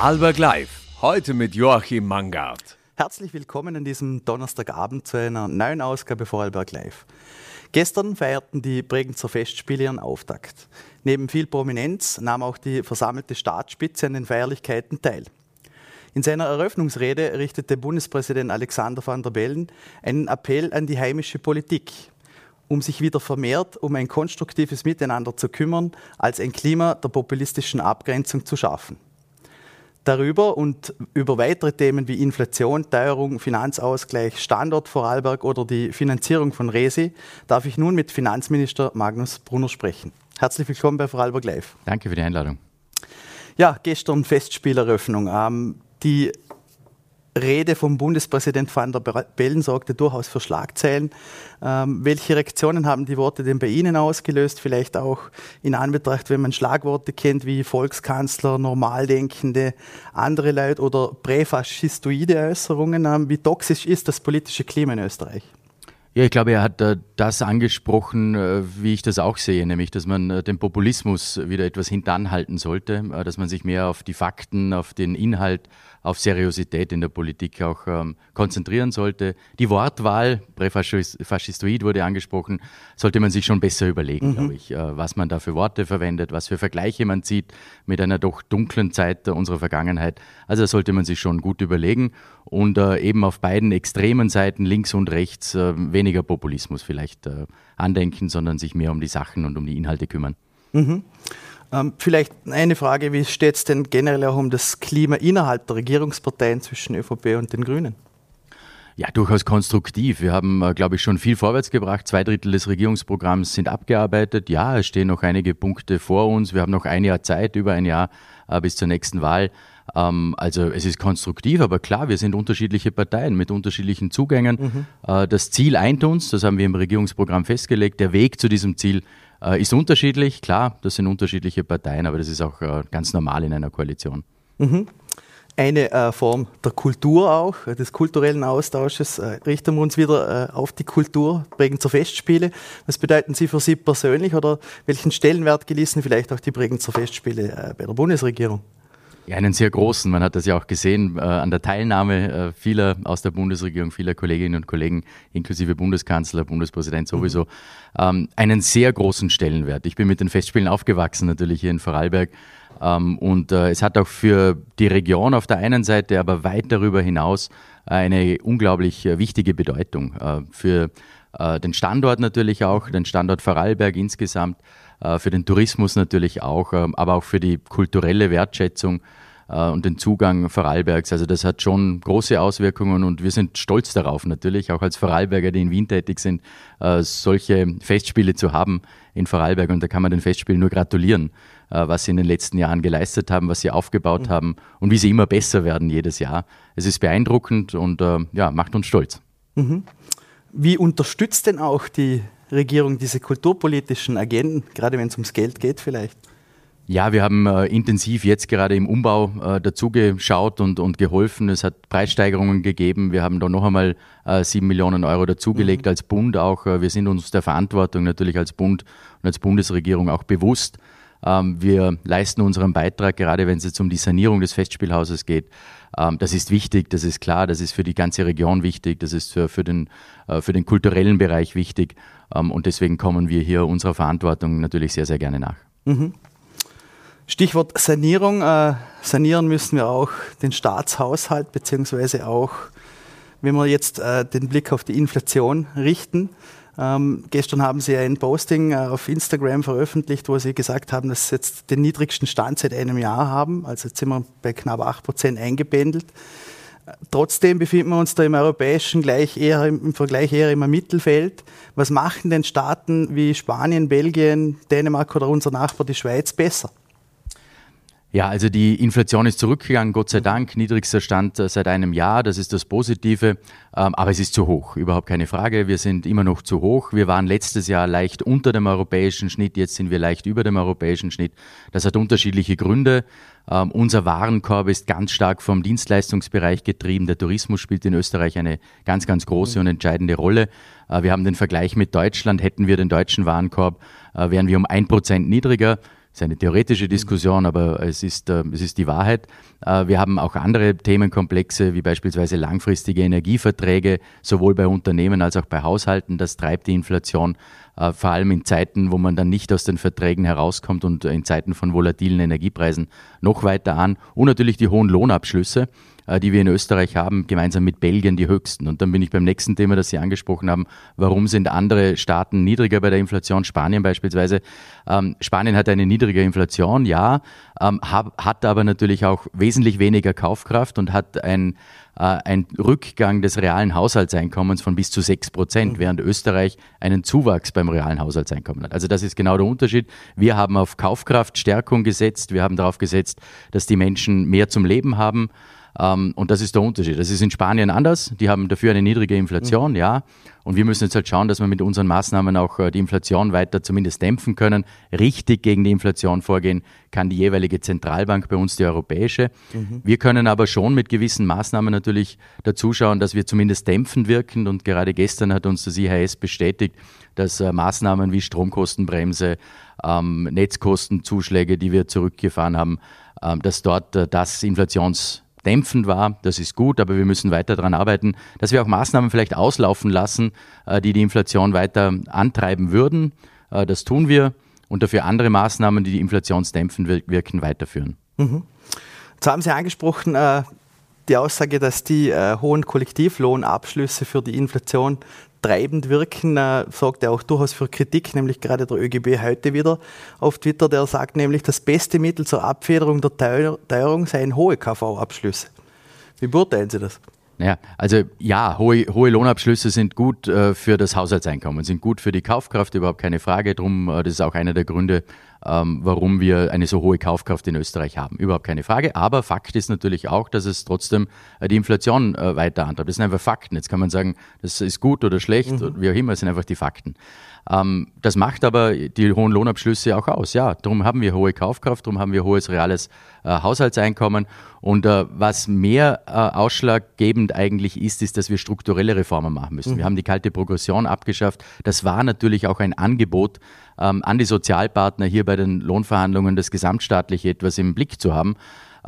Vorarlberg Live. Heute mit Joachim Mangard. Herzlich willkommen an diesem Donnerstagabend zu einer neuen Ausgabe Vorarlberg Live. Gestern feierten die Bregenzer Festspiele ihren Auftakt. Neben viel Prominenz nahm auch die versammelte Staatsspitze an den Feierlichkeiten teil. In seiner Eröffnungsrede richtete Bundespräsident Alexander van der Bellen einen Appell an die heimische Politik, um sich wieder vermehrt um ein konstruktives Miteinander zu kümmern, als ein Klima der populistischen Abgrenzung zu schaffen. Darüber und über weitere Themen wie Inflation, Teuerung, Finanzausgleich, Standort Vorarlberg oder die Finanzierung von Resi darf ich nun mit Finanzminister Magnus Brunner sprechen. Herzlich willkommen bei Vorarlberg Live. Danke für die Einladung. Ja, gestern Festspieleröffnung. Ähm, die Rede vom Bundespräsident van der Bellen sorgte durchaus für Schlagzeilen. Ähm, welche Reaktionen haben die Worte denn bei Ihnen ausgelöst? Vielleicht auch in Anbetracht, wenn man Schlagworte kennt wie Volkskanzler, Normaldenkende, andere Leute oder präfaschistoide Äußerungen. Ähm, wie toxisch ist das politische Klima in Österreich? Ja, ich glaube, er hat äh, das angesprochen, äh, wie ich das auch sehe, nämlich, dass man äh, den Populismus wieder etwas hintanhalten sollte, dass man sich mehr auf die Fakten, auf den Inhalt, auf Seriosität in der Politik auch ähm, konzentrieren sollte. Die Wortwahl, Präfaschistoid wurde angesprochen, sollte man sich schon besser überlegen, mhm. glaube ich, äh, was man da für Worte verwendet, was für Vergleiche man zieht mit einer doch dunklen Zeit unserer Vergangenheit. Also sollte man sich schon gut überlegen und äh, eben auf beiden extremen Seiten, links und rechts, äh, weniger Populismus vielleicht äh, andenken, sondern sich mehr um die Sachen und um die Inhalte kümmern. Mhm. Ähm, vielleicht eine Frage, wie steht es denn generell auch um das Klima innerhalb der Regierungsparteien zwischen ÖVP und den Grünen? Ja, durchaus konstruktiv. Wir haben, äh, glaube ich, schon viel vorwärts gebracht. Zwei Drittel des Regierungsprogramms sind abgearbeitet. Ja, es stehen noch einige Punkte vor uns. Wir haben noch ein Jahr Zeit, über ein Jahr äh, bis zur nächsten Wahl. Ähm, also es ist konstruktiv, aber klar, wir sind unterschiedliche Parteien mit unterschiedlichen Zugängen. Mhm. Äh, das Ziel eint uns, das haben wir im Regierungsprogramm festgelegt. Der Weg zu diesem Ziel äh, ist unterschiedlich, klar, das sind unterschiedliche Parteien, aber das ist auch äh, ganz normal in einer Koalition. Mhm. Eine äh, Form der Kultur auch, äh, des kulturellen Austausches. Äh, richten wir uns wieder äh, auf die Kultur, Bregenzer Festspiele. Was bedeuten sie für Sie persönlich oder welchen Stellenwert genießen vielleicht auch die Bregenzer Festspiele bei der Bundesregierung? Ja, einen sehr großen. Man hat das ja auch gesehen äh, an der Teilnahme äh, vieler aus der Bundesregierung, vieler Kolleginnen und Kollegen, inklusive Bundeskanzler, Bundespräsident sowieso, mhm. ähm, einen sehr großen Stellenwert. Ich bin mit den Festspielen aufgewachsen, natürlich hier in Vorarlberg. Ähm, und äh, es hat auch für die Region auf der einen Seite, aber weit darüber hinaus eine unglaublich äh, wichtige Bedeutung. Äh, für äh, den Standort natürlich auch, den Standort Vorarlberg insgesamt äh, für den Tourismus natürlich auch, ähm, aber auch für die kulturelle Wertschätzung äh, und den Zugang Vorarlbergs. Also das hat schon große Auswirkungen und wir sind stolz darauf natürlich, auch als Vorarlberger, die in Wien tätig sind, äh, solche Festspiele zu haben in Vorarlberg. Und da kann man den Festspielen nur gratulieren, was sie in den letzten Jahren geleistet haben, was sie aufgebaut mhm. haben und wie sie immer besser werden jedes Jahr. Es ist beeindruckend und ja, macht uns stolz. Mhm. Wie unterstützt denn auch die Regierung diese kulturpolitischen Agenden, gerade wenn es ums Geld geht vielleicht? Ja, wir haben äh, intensiv jetzt gerade im Umbau äh, dazugeschaut und, und geholfen. Es hat Preissteigerungen gegeben. Wir haben da noch einmal äh, sieben Millionen Euro dazugelegt mhm. als Bund auch. Äh, wir sind uns der Verantwortung natürlich als Bund und als Bundesregierung auch bewusst. Ähm, wir leisten unseren Beitrag, gerade wenn es jetzt um die Sanierung des Festspielhauses geht. Ähm, das ist wichtig, das ist klar, das ist für die ganze Region wichtig, das ist für, den, äh, für den kulturellen Bereich wichtig. Ähm, und deswegen kommen wir hier unserer Verantwortung natürlich sehr, sehr gerne nach. Mhm. Stichwort Sanierung. Äh, sanieren müssen wir auch den Staatshaushalt, beziehungsweise auch, wenn wir jetzt äh, den Blick auf die Inflation richten. Ähm, gestern haben Sie ein Posting äh, auf Instagram veröffentlicht, wo Sie gesagt haben, dass Sie jetzt den niedrigsten Stand seit einem Jahr haben. Also jetzt sind wir bei knapp 8 Prozent eingependelt. Trotzdem befinden wir uns da im europäischen gleich eher, im Vergleich eher im Mittelfeld. Was machen denn Staaten wie Spanien, Belgien, Dänemark oder unser Nachbar die Schweiz besser? Ja, also die Inflation ist zurückgegangen, Gott sei Dank, niedrigster Stand äh, seit einem Jahr, das ist das Positive, ähm, aber es ist zu hoch, überhaupt keine Frage, wir sind immer noch zu hoch. Wir waren letztes Jahr leicht unter dem europäischen Schnitt, jetzt sind wir leicht über dem europäischen Schnitt. Das hat unterschiedliche Gründe. Ähm, unser Warenkorb ist ganz stark vom Dienstleistungsbereich getrieben. Der Tourismus spielt in Österreich eine ganz, ganz große mhm. und entscheidende Rolle. Äh, wir haben den Vergleich mit Deutschland. Hätten wir den deutschen Warenkorb, äh, wären wir um ein Prozent niedriger. Ist eine theoretische Diskussion, aber es ist, äh, es ist die Wahrheit. Äh, wir haben auch andere Themenkomplexe, wie beispielsweise langfristige Energieverträge, sowohl bei Unternehmen als auch bei Haushalten. Das treibt die Inflation, äh, vor allem in Zeiten, wo man dann nicht aus den Verträgen herauskommt und in Zeiten von volatilen Energiepreisen noch weiter an. Und natürlich die hohen Lohnabschlüsse. Äh, die wir in Österreich haben, gemeinsam mit Belgien die höchsten. Und dann bin ich beim nächsten Thema, das Sie angesprochen haben. Warum sind andere Staaten niedriger bei der Inflation? Spanien beispielsweise. Ähm, Spanien hat eine niedrige Inflation, ja, ähm, hat aber natürlich auch wesentlich weniger Kaufkraft und hat ein äh, ein Rückgang des realen Haushaltseinkommens von bis zu 6 Prozent, mhm. während Österreich einen Zuwachs beim realen Haushaltseinkommen hat. Also das ist genau der Unterschied. Wir haben auf Kaufkraftstärkung gesetzt, wir haben darauf gesetzt, dass die Menschen mehr zum Leben haben. Ähm, und das ist der Unterschied. Das ist in Spanien anders. Die haben dafür eine niedrige Inflation, mhm. ja. Und wir müssen jetzt halt schauen, dass wir mit unseren Maßnahmen auch äh, die Inflation weiter zumindest dämpfen können. Richtig gegen die Inflation vorgehen kann die jeweilige Zentralbank, bei uns die europäische. Mhm. Wir können aber schon mit gewissen Maßnahmen natürlich dazu schauen, dass wir zumindest dämpfend wirken. Und gerade gestern hat uns das IHS bestätigt, dass äh, Maßnahmen wie Stromkostenbremse, ähm, Netzkostenzuschläge, die wir zurückgefahren haben, ähm, dass dort äh, das Inflations dämpfend war. Das ist gut, aber wir müssen weiter daran arbeiten, dass wir auch Maßnahmen vielleicht auslaufen lassen, äh, die die Inflation weiter antreiben würden. Äh, das tun wir und dafür andere Maßnahmen, die die inflationsdämpfend wirken, weiterführen. Mhm. Jetzt haben Sie angesprochen, äh, die Aussage, dass die hohen Kollektivlohnabschlüsse für die Inflation treibend wirken, äh, sorgt er auch durchaus für Kritik, nämlich gerade der ÖGB heute wieder auf Twitter, der sagt nämlich, das beste Mittel zur Abfederung der Teuer Teuerung seien hohe KV-Abschlüsse. Wie beurteilen Sie das? Naja, also ja, hohe, hohe Lohnabschlüsse sind gut äh, für das Haushaltseinkommen, sind gut für die Kaufkraft, überhaupt keine Frage. Drum, äh, das ist auch einer der Gründe, ähm, warum wir eine so hohe Kaufkraft in Österreich haben. Überhaupt keine Frage. Aber Fakt ist natürlich auch, dass es trotzdem äh, die Inflation äh, weiter antreibt. Das sind einfach Fakten. Jetzt kann man sagen, das ist gut oder schlecht, mhm. wie auch immer, das sind einfach die Fakten. Ähm, das macht aber die hohen Lohnabschlüsse auch aus. Ja, darum haben wir hohe Kaufkraft, darum haben wir hohes reales äh, Haushaltseinkommen. Und äh, was mehr äh, ausschlaggebend eigentlich ist, ist, dass wir strukturelle Reformen machen müssen. Mhm. Wir haben die kalte Progression abgeschafft. Das war natürlich auch ein Angebot ähm, an die Sozialpartner hier bei den Lohnverhandlungen, das gesamtstaatlich etwas im Blick zu haben.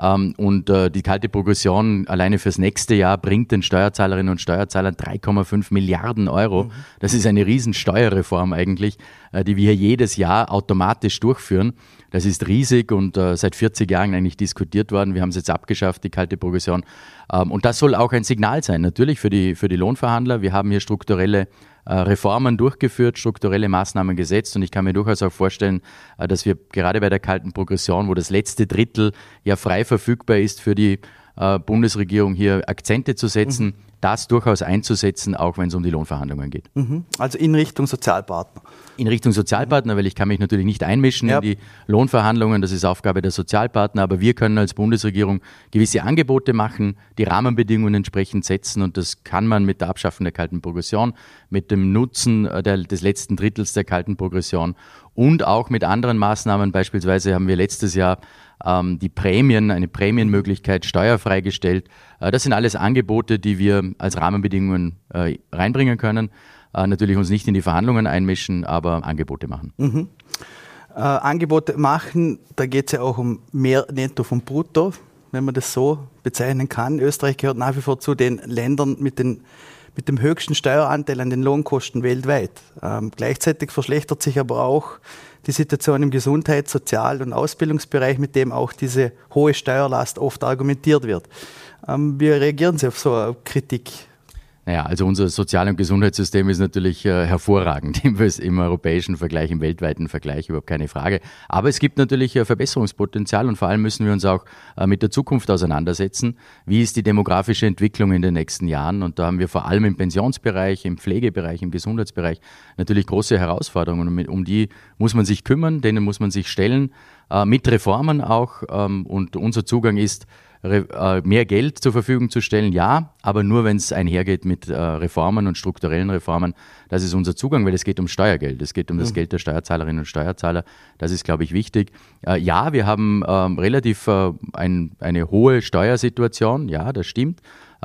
Ähm, und äh, die kalte Progression alleine fürs nächste Jahr bringt den Steuerzahlerinnen und Steuerzahlern 3,5 Milliarden Euro. Mhm. Das ist eine riesen Steuerreform eigentlich, äh, die wir hier jedes Jahr automatisch durchführen. Das ist riesig und äh, seit 40 Jahren eigentlich diskutiert worden. Wir haben es jetzt abgeschafft, die kalte Progression. Ähm, und das soll auch ein Signal sein, natürlich für die, für die Lohnverhandler. Wir haben hier strukturelle Reformen durchgeführt, strukturelle Maßnahmen gesetzt. Und ich kann mir durchaus auch vorstellen, äh, dass wir gerade bei der kalten Progression, wo das letzte Drittel ja frei verfügbar ist für die äh, Bundesregierung hier Akzente zu setzen, mhm. das durchaus einzusetzen, auch wenn es um die Lohnverhandlungen geht. Mhm. Also in Richtung Sozialpartner. In Richtung Sozialpartner, weil ich kann mich natürlich nicht einmischen ja. in die Lohnverhandlungen, das ist Aufgabe der Sozialpartner, aber wir können als Bundesregierung gewisse Angebote machen, die Rahmenbedingungen entsprechend setzen und das kann man mit der Abschaffung der kalten Progression, mit dem Nutzen äh, der, des letzten Drittels der kalten Progression und auch mit anderen Maßnahmen. Beispielsweise haben wir letztes Jahr ähm, die Prämien, eine Prämienmöglichkeit steuerfrei gestellt. Äh, das sind alles Angebote, die wir als Rahmenbedingungen äh, reinbringen können. Äh, natürlich uns nicht in die Verhandlungen einmischen, aber Angebote machen. Mhm. Äh, Angebote machen, da geht es ja auch um mehr Netto vom Brutto, wenn man das so bezeichnen kann. Österreich gehört nach wie vor zu den Ländern mit den mit dem höchsten Steueranteil an den Lohnkosten weltweit. Ähm, gleichzeitig verschlechtert sich aber auch die Situation im Gesundheits-, Sozial- und Ausbildungsbereich, mit dem auch diese hohe Steuerlast oft argumentiert wird. Ähm, wie reagieren Sie auf so eine Kritik? Naja, also unser Sozial- und Gesundheitssystem ist natürlich äh, hervorragend im, im, europäischen Vergleich, im weltweiten Vergleich, überhaupt keine Frage. Aber es gibt natürlich äh, Verbesserungspotenzial und vor allem müssen wir uns auch äh, mit der Zukunft auseinandersetzen. Wie ist die demografische Entwicklung in den nächsten Jahren? Und da haben wir vor allem im Pensionsbereich, im Pflegebereich, im Gesundheitsbereich natürlich große Herausforderungen. Um die muss man sich kümmern, denen muss man sich stellen, äh, mit Reformen auch. Ähm, und unser Zugang ist, mehr Geld zur Verfügung zu stellen, ja, aber nur wenn es einhergeht mit äh, Reformen und strukturellen Reformen. Das ist unser Zugang, weil es geht um Steuergeld. Es geht um das mhm. Geld der Steuerzahlerinnen und Steuerzahler. Das ist, glaube ich, wichtig. Äh, ja, wir haben ähm, relativ ein, eine hohe Steuersituation. Ja, das stimmt.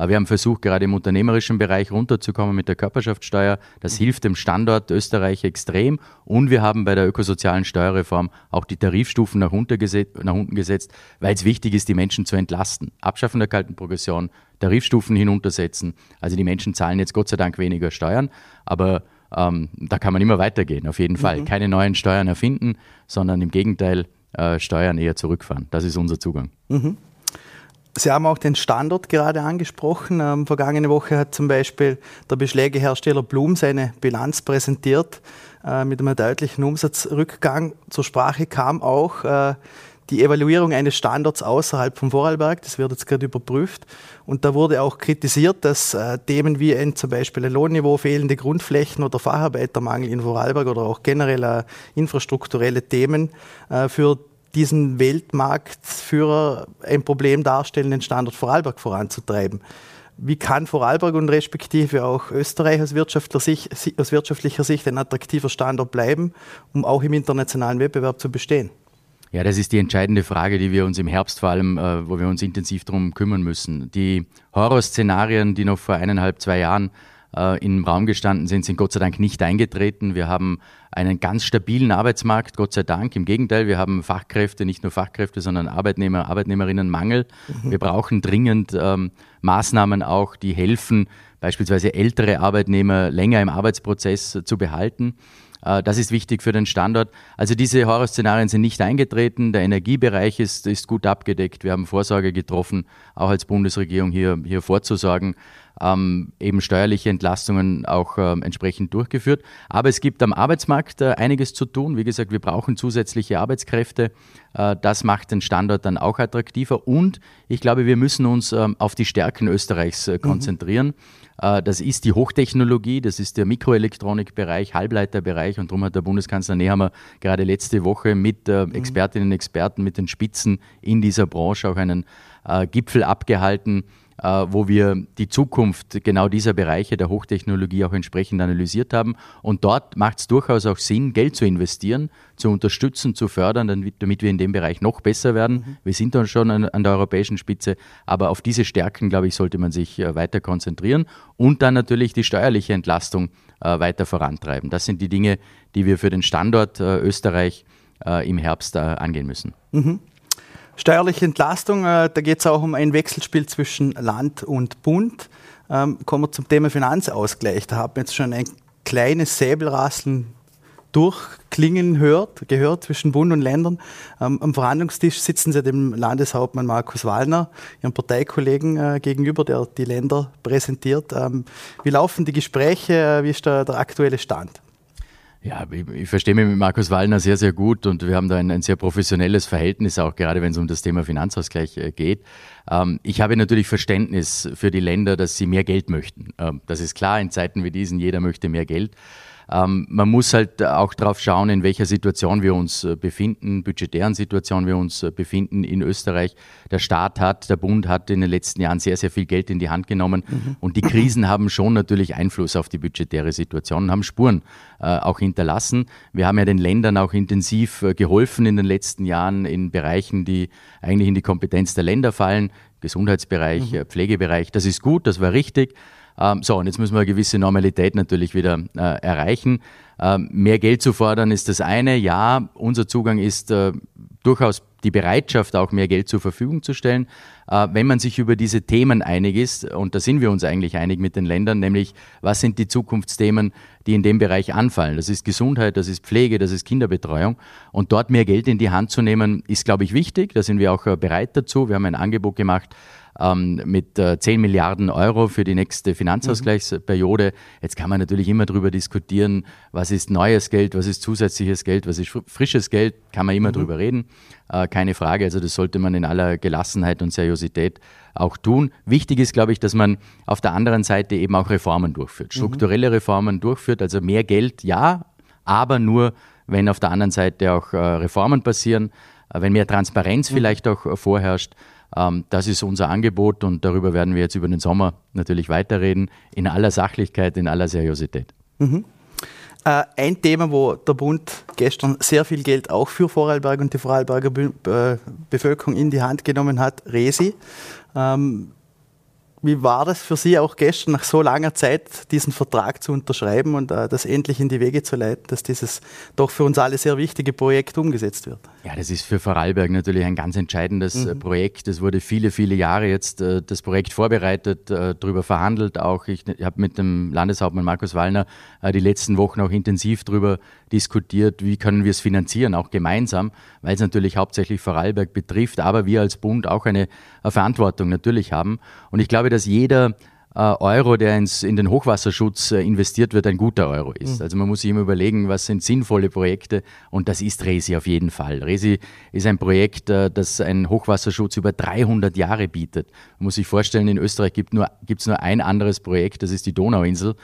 Wir haben versucht, gerade im unternehmerischen Bereich runterzukommen mit der Körperschaftssteuer. Das hilft dem Standort Österreich extrem. Und wir haben bei der ökosozialen Steuerreform auch die Tarifstufen nach unten gesetzt, nach unten gesetzt weil es wichtig ist, die Menschen zu entlasten. Abschaffen der kalten Progression, Tarifstufen hinuntersetzen. Also die Menschen zahlen jetzt Gott sei Dank weniger Steuern, aber ähm, da kann man immer weitergehen, auf jeden Fall. Mhm. Keine neuen Steuern erfinden, sondern im Gegenteil äh, Steuern eher zurückfahren. Das ist unser Zugang. Mhm. Sie haben auch den Standort gerade angesprochen. Ähm, vergangene Woche hat zum Beispiel der Beschlägehersteller Blum seine Bilanz präsentiert äh, mit einem deutlichen Umsatzrückgang. Zur Sprache kam auch äh, die Evaluierung eines Standorts außerhalb von Vorarlberg, das wird jetzt gerade überprüft. Und da wurde auch kritisiert, dass äh, Themen wie ein, zum Beispiel ein Lohnniveau, fehlende Grundflächen oder Facharbeitermangel in Vorarlberg oder auch generell infrastrukturelle Themen äh, für diesen Weltmarktführer ein Problem darstellen, den Standort Vorarlberg voranzutreiben. Wie kann Vorarlberg und respektive auch Österreich aus wirtschaftlicher, Sicht, aus wirtschaftlicher Sicht ein attraktiver Standort bleiben, um auch im internationalen Wettbewerb zu bestehen? Ja, das ist die entscheidende Frage, die wir uns im Herbst vor allem, äh, wo wir uns intensiv darum kümmern müssen. Die Horrorszenarien, die noch vor eineinhalb, zwei Jahren äh, im Raum gestanden sind, sind Gott sei Dank nicht eingetreten. Wir haben einen ganz stabilen Arbeitsmarkt, Gott sei Dank. Im Gegenteil, wir haben Fachkräfte, nicht nur Fachkräfte, sondern Arbeitnehmer, Arbeitnehmerinnenmangel. Mhm. Wir brauchen dringend ähm, Maßnahmen auch, die helfen, beispielsweise ältere Arbeitnehmer länger im Arbeitsprozess zu behalten. Äh, das ist wichtig für den Standort. Also diese Horrorszenarien sind nicht eingetreten. Der Energiebereich ist, ist gut abgedeckt. Wir haben Vorsorge getroffen, auch als Bundesregierung hier, hier vorzusorgen. Ähm, eben steuerliche Entlastungen auch ähm, entsprechend durchgeführt. Aber es gibt am Arbeitsmarkt äh, einiges zu tun. Wie gesagt, wir brauchen zusätzliche Arbeitskräfte. Äh, das macht den Standort dann auch attraktiver. Und ich glaube, wir müssen uns ähm, auf die Stärken Österreichs äh, konzentrieren. Mhm. Äh, das ist die Hochtechnologie, das ist der Mikroelektronikbereich, Halbleiterbereich und darum hat der Bundeskanzler Nehammer gerade letzte Woche mit äh, mhm. Expertinnen und Experten, mit den Spitzen in dieser Branche auch einen äh, Gipfel abgehalten, wo wir die Zukunft genau dieser Bereiche der Hochtechnologie auch entsprechend analysiert haben. Und dort macht es durchaus auch Sinn, Geld zu investieren, zu unterstützen, zu fördern, damit wir in dem Bereich noch besser werden. Mhm. Wir sind dann schon an, an, der europäischen Spitze, aber auf diese Stärken, glaube ich, sollte man sich äh, weiter konzentrieren und dann natürlich die steuerliche Entlastung äh, weiter vorantreiben. Das sind die Dinge, die wir für den Standort Österreich im Herbst angehen müssen. Mhm. Steuerliche Entlastung, äh, da geht es auch um ein Wechselspiel zwischen Land und Bund. Ähm, kommen wir zum Thema Finanzausgleich. Da haben wir jetzt schon ein kleines Säbelrasseln durchklingen hört, gehört zwischen Bund und Ländern. Ähm, am Verhandlungstisch sitzen Sie dem Landeshauptmann Markus Wallner, Ihrem Parteikollegen äh, gegenüber, der die Länder präsentiert. Ähm, wie laufen die Gespräche? Äh, wie ist da der aktuelle Stand? Ja, ich, verstehe mich mit Markus Wallner sehr, sehr gut und wir haben da ein, ein sehr professionelles Verhältnis, auch gerade wenn es um das Thema Finanzausgleich äh, geht. Ähm, ich habe natürlich Verständnis für die Länder, dass sie mehr Geld möchten. Ähm, das ist klar, in Zeiten wie diesen, jeder möchte mehr Geld. Ähm, man muss halt auch darauf schauen, in welcher Situation wir uns äh, befinden, budgetären Situation wir uns äh, befinden in Österreich. Der Staat hat, der Bund hat in den letzten Jahren sehr, sehr viel Geld in die Hand genommen mhm. und die Krisen haben schon natürlich Einfluss auf die budgetäre Situation und haben Spuren äh, auch hinterlassen. Wir haben ja den Ländern auch intensiv äh, geholfen in den letzten Jahren in Bereichen, die eigentlich in die Kompetenz der Länder fallen. Gesundheitsbereich, mhm. Pflegebereich. Das ist gut, das war richtig. Ähm, so, und jetzt müssen wir eine gewisse Normalität natürlich wieder äh, erreichen. Ähm, mehr Geld zu fordern ist das eine. Ja, unser Zugang ist äh, durchaus die Bereitschaft, auch mehr Geld zur Verfügung zu stellen. Äh, wenn man sich über diese Themen einig ist, und da sind wir uns eigentlich einig mit den Ländern, nämlich was sind die Zukunftsthemen, die in dem Bereich anfallen. Das ist Gesundheit, das ist Pflege, das ist Kinderbetreuung. Und dort mehr Geld in die Hand zu nehmen, ist, glaube ich, wichtig. Da sind wir auch äh, bereit dazu. Wir haben ein Angebot gemacht ähm, mit äh, 10 Milliarden Euro für die nächste Finanzausgleichsperiode. Jetzt kann man natürlich immer darüber diskutieren, was ist neues Geld, was ist zusätzliches Geld, was ist frisches Geld, kann man immer mhm. drüber reden. Äh, keine Frage, also das sollte man in aller Gelassenheit und Seriosität auch tun. Wichtig ist, glaube ich, dass man auf der anderen Seite eben auch Reformen durchführt, mhm. strukturelle Reformen durchführt, also mehr Geld, ja, aber nur, wenn auf der anderen Seite auch äh, Reformen passieren, äh, wenn mehr Transparenz mhm. vielleicht auch äh, vorherrscht. Ähm, das ist unser Angebot und darüber werden wir jetzt über den Sommer natürlich weiterreden, in aller Sachlichkeit, in aller Seriosität. Mhm. Äh, ein Thema, wo der Bund gestern sehr viel Geld auch für Vorarlberg und die Vorarlberger Be äh, Bevölkerung in die Hand genommen hat, Resi. Ähm, wie war das für Sie auch gestern nach so langer Zeit, diesen Vertrag zu unterschreiben und äh, das endlich in die Wege zu leiten, dass dieses doch für uns alle sehr wichtige Projekt umgesetzt wird? Ja, das ist für Vorarlberg natürlich ein ganz entscheidendes äh, mhm. Projekt. Es wurde viele, viele Jahre jetzt äh, das Projekt vorbereitet, äh, darüber verhandelt. Auch ich, ich habe mit dem Landeshauptmann Markus Wallner äh, die letzten Wochen auch intensiv darüber diskutiert, wie können wir es finanzieren, auch gemeinsam, weil es natürlich hauptsächlich Vorarlberg betrifft, aber wir als Bund auch eine, Verantwortung natürlich haben. Und ich glaube, dass jeder Euro, der ins, in den Hochwasserschutz äh, investiert wird, ein guter Euro ist. Mhm. Also man muss sich immer überlegen, was sind sinnvolle Projekte und das ist Resi auf jeden Fall. Resi ist ein Projekt, äh, das einen Hochwasserschutz über 300 Jahre bietet. Man muss sich vorstellen, in Österreich gibt es nur, nur ein anderes Projekt, das ist die Donauinsel,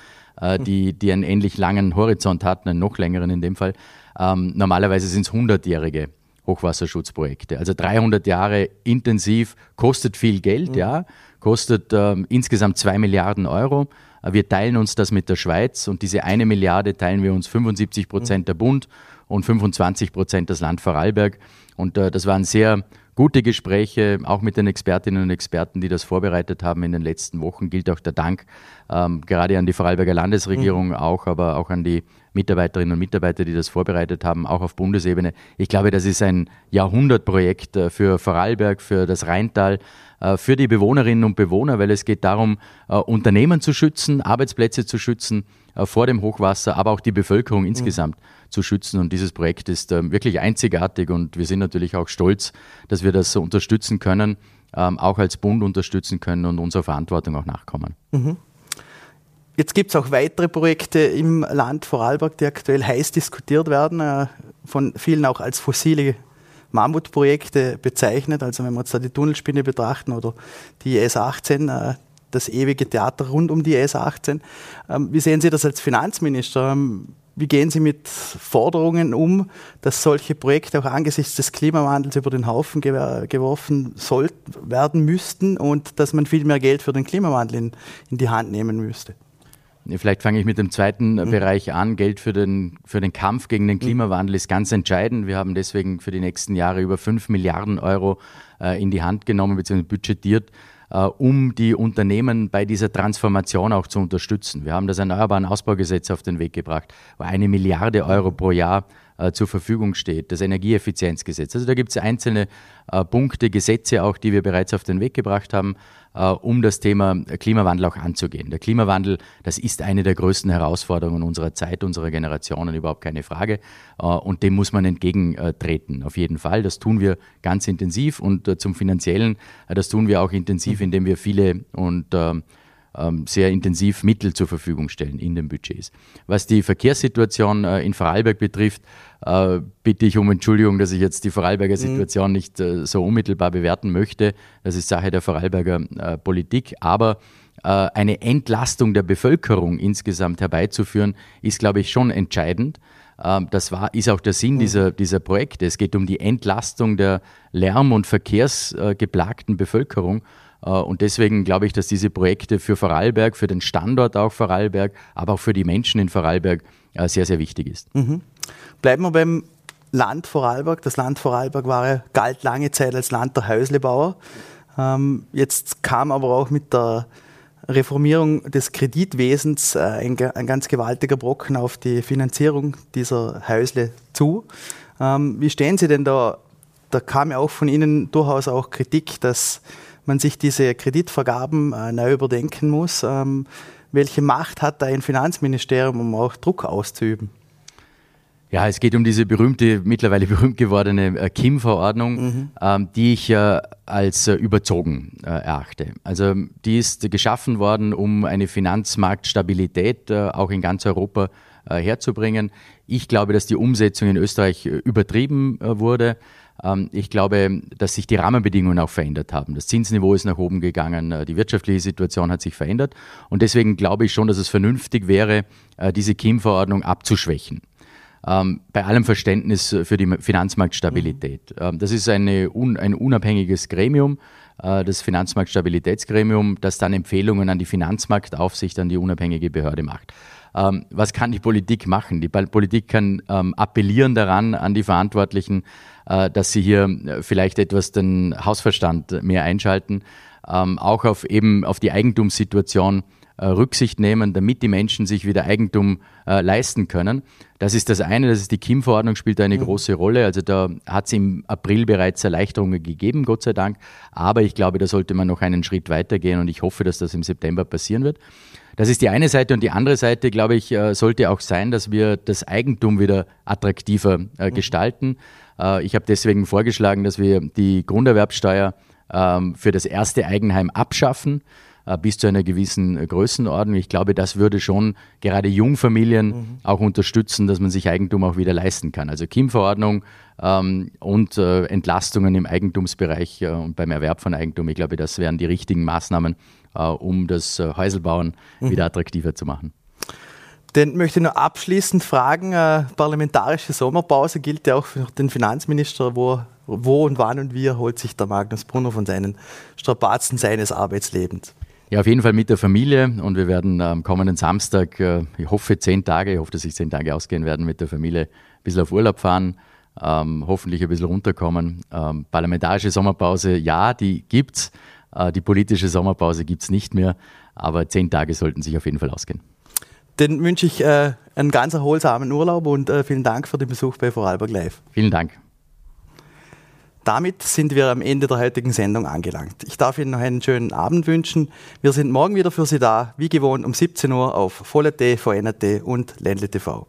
mhm. die, die einen ähnlich langen Horizont hat, einen noch längeren in dem Fall. Ähm, normalerweise sind es 100-jährige Hochwasserschutzprojekte. Also 300 Jahre intensiv, kostet viel Geld, mhm. ja, kostet äh, insgesamt 2 Milliarden Euro. Wir teilen uns das mit der Schweiz und diese eine Milliarde teilen wir uns 75 Prozent mhm. der Bund und 25 Prozent das Land Vorarlberg. Und äh, das waren sehr gute Gespräche, auch mit den Expertinnen und Experten, die das vorbereitet haben in den letzten Wochen. Gilt auch der Dank ähm, gerade an die Vorarlberger Landesregierung mhm. auch, aber auch an die Mitarbeiterinnen und Mitarbeiter, die das vorbereitet haben, auch auf Bundesebene. Ich glaube, das ist ein Jahrhundertprojekt äh, für Vorarlberg, für das Rheintal, äh, für die Bewohnerinnen und Bewohner, weil es geht darum, äh, Unternehmen zu schützen, Arbeitsplätze zu schützen vor dem Hochwasser, aber auch die Bevölkerung insgesamt. Mhm zu schützen. Und dieses Projekt ist ähm, wirklich einzigartig und wir sind natürlich auch stolz, dass wir das unterstützen können, ähm, auch als Bund unterstützen können und unserer Verantwortung auch nachkommen. Mhm. Jetzt gibt es auch weitere Projekte im Land Vorarlberg, die aktuell heiß diskutiert werden, äh, von vielen auch als fossile Mammutprojekte bezeichnet. Also wenn wir jetzt da die Tunnelspinne betrachten oder die S18, äh, das ewige Theater rund um die S18. Ähm, wie sehen Sie das als Finanzminister? Wie gehen Sie mit Forderungen um, dass solche Projekte auch angesichts des Klimawandels über den Haufen geworfen sollten, werden müssten und dass man viel mehr Geld für den Klimawandel in, in die Hand nehmen müsste? Vielleicht fange ich mit dem zweiten mhm. Bereich an. Geld für den, für den Kampf gegen den mhm. Klimawandel ist ganz entscheidend. Wir haben deswegen für die nächsten Jahre über 5 Milliarden Euro äh, in die Hand genommen bzw. budgetiert äh, um die Unternehmen bei dieser Transformation auch zu unterstützen. Wir haben das Erneuerbaren Ausbaugesetz auf den Weg gebracht, wo eine Milliarde Euro pro Jahr zur Verfügung steht, das Energieeffizienzgesetz. Also da gibt es einzelne äh, Punkte, Gesetze auch, die wir bereits auf den Weg gebracht haben, äh, um das Thema Klimawandel auch anzugehen. Der Klimawandel, das ist eine der größten Herausforderungen unserer Zeit, unserer Generationen, überhaupt keine Frage. Äh, und dem muss man entgegentreten, auf jeden Fall. Das tun wir ganz intensiv und äh, zum Finanziellen, das tun wir auch intensiv, indem wir viele und ähm, sehr intensiv Mittel zur Verfügung stellen in den Budgets. Was die Verkehrssituation äh, in Vorarlberg betrifft, äh, bitte ich um Entschuldigung, dass ich jetzt die Vorarlberger mhm. Situation mhm. nicht äh, so unmittelbar bewerten möchte. Das ist Sache der Vorarlberger Politik. Aber eine Entlastung der Bevölkerung insgesamt herbeizuführen, ist, glaube ich, schon entscheidend. Ähm, das war, ist auch der Sinn mhm. dieser, dieser Projekte. Es geht um die Entlastung der lärm- und verkehrsgeplagten Bevölkerung. Äh, und deswegen glaube ich, dass diese Projekte für Vorarlberg, für den Standort auch Vorarlberg, aber auch für die Menschen in Vorarlberg sehr, sehr wichtig ist. Mhm. Bleiben wir beim Land Vorarlberg. Das Land Vorarlberg war, galt lange Zeit als Land der Häuslebauer. Ähm, jetzt kam aber auch mit der Reformierung des Kreditwesens äh, ein, ein, ganz gewaltiger Brocken auf die Finanzierung dieser Häusle zu. Ähm, wie stehen Sie denn da? Da kam ja auch von Ihnen durchaus auch Kritik, dass man sich diese Kreditvergaben äh, neu überdenken muss. Ähm, welche Macht hat da ein Finanzministerium, um auch Druck auszuüben? Ja, es geht um diese berühmte, mittlerweile berühmt gewordene äh, KIM-Verordnung, mhm. ähm, die ich äh, als äh, überzogen äh, erachte. Also die ist geschaffen worden, um eine Finanzmarktstabilität äh, auch in ganz Europa äh, herzubringen. Ich glaube, dass die Umsetzung in Österreich übertrieben wurde. Ähm, ich glaube, dass sich die Rahmenbedingungen auch verändert haben. Das Zinsniveau ist nach oben gegangen, die wirtschaftliche Situation hat sich verändert. Und deswegen glaube ich schon, dass es vernünftig wäre, diese KIM-Verordnung abzuschwächen ähm, bei allem Verständnis für die Finanzmarktstabilität. Mhm. Ähm, das ist eine, un, ein unabhängiges Gremium, äh, das Finanzmarktstabilitätsgremium, das dann Empfehlungen an die Finanzmarktaufsicht, an die unabhängige Behörde macht. Ähm, was kann die Politik machen? Die Politik kann ähm, appellieren daran an die Verantwortlichen, äh, dass sie hier äh, vielleicht etwas den Hausverstand mehr einschalten. ähm, auch auf eben auf die Eigentumssituation Rücksicht nehmen, damit die Menschen sich wieder Eigentum äh, leisten können. Das ist das eine, das ist die KIM-Verordnung, spielt eine mhm. große Rolle. Also da hat es im April bereits Erleichterungen gegeben, Gott sei Dank. Aber ich glaube, da sollte man noch einen Schritt weitergehen und ich hoffe, dass das im September passieren wird. Das ist die eine Seite und die andere Seite, glaube ich, äh, sollte auch sein, dass wir das Eigentum wieder attraktiver äh, mhm. gestalten. Äh, ich habe deswegen vorgeschlagen, dass wir die Grunderwerbsteuer ähm, für das erste Eigenheim abschaffen bis zu einer gewissen Größenordnung. Ich glaube, das würde schon gerade Jungfamilien mhm. auch unterstützen, dass man sich Eigentum auch wieder leisten kann. Also KIM-Verordnung ähm, und äh, Entlastungen im Eigentumsbereich äh, und beim Erwerb von Eigentum. Ich glaube, das wären die richtigen Maßnahmen, äh, um das äh, Häuselbauen mhm. wieder attraktiver zu machen. Den möchte ich noch abschließend fragen. Äh, parlamentarische Sommerpause gilt ja auch für den Finanzminister. Wo, wo und wann und wie holt sich der Magnus Brunner von seinen Strapazen seines Arbeitslebens? Ja, auf jeden Fall mit der Familie und wir werden am kommenden Samstag, äh, ich hoffe zehn Tage, ich hoffe, dass sich zehn Tage ausgehen werden, mit der Familie ein bisschen auf Urlaub fahren, ähm, hoffentlich ein bisschen runterkommen. Ähm, parlamentarische Sommerpause, ja, die gibt's. Äh, die politische Sommerpause gibt es nicht mehr, aber zehn Tage sollten sich auf jeden Fall ausgehen. Dann wünsche ich äh, einen ganz erholsamen Urlaub und äh, vielen Dank für den Besuch bei Vorarlberg Live. Vielen Dank. Damit sind wir am Ende der heutigen Sendung angelangt. Ich darf Ihnen noch einen schönen Abend wünschen. Wir sind morgen wieder für Sie da, wie gewohnt um 17 Uhr auf Volle.t, VNT und Ländle TV.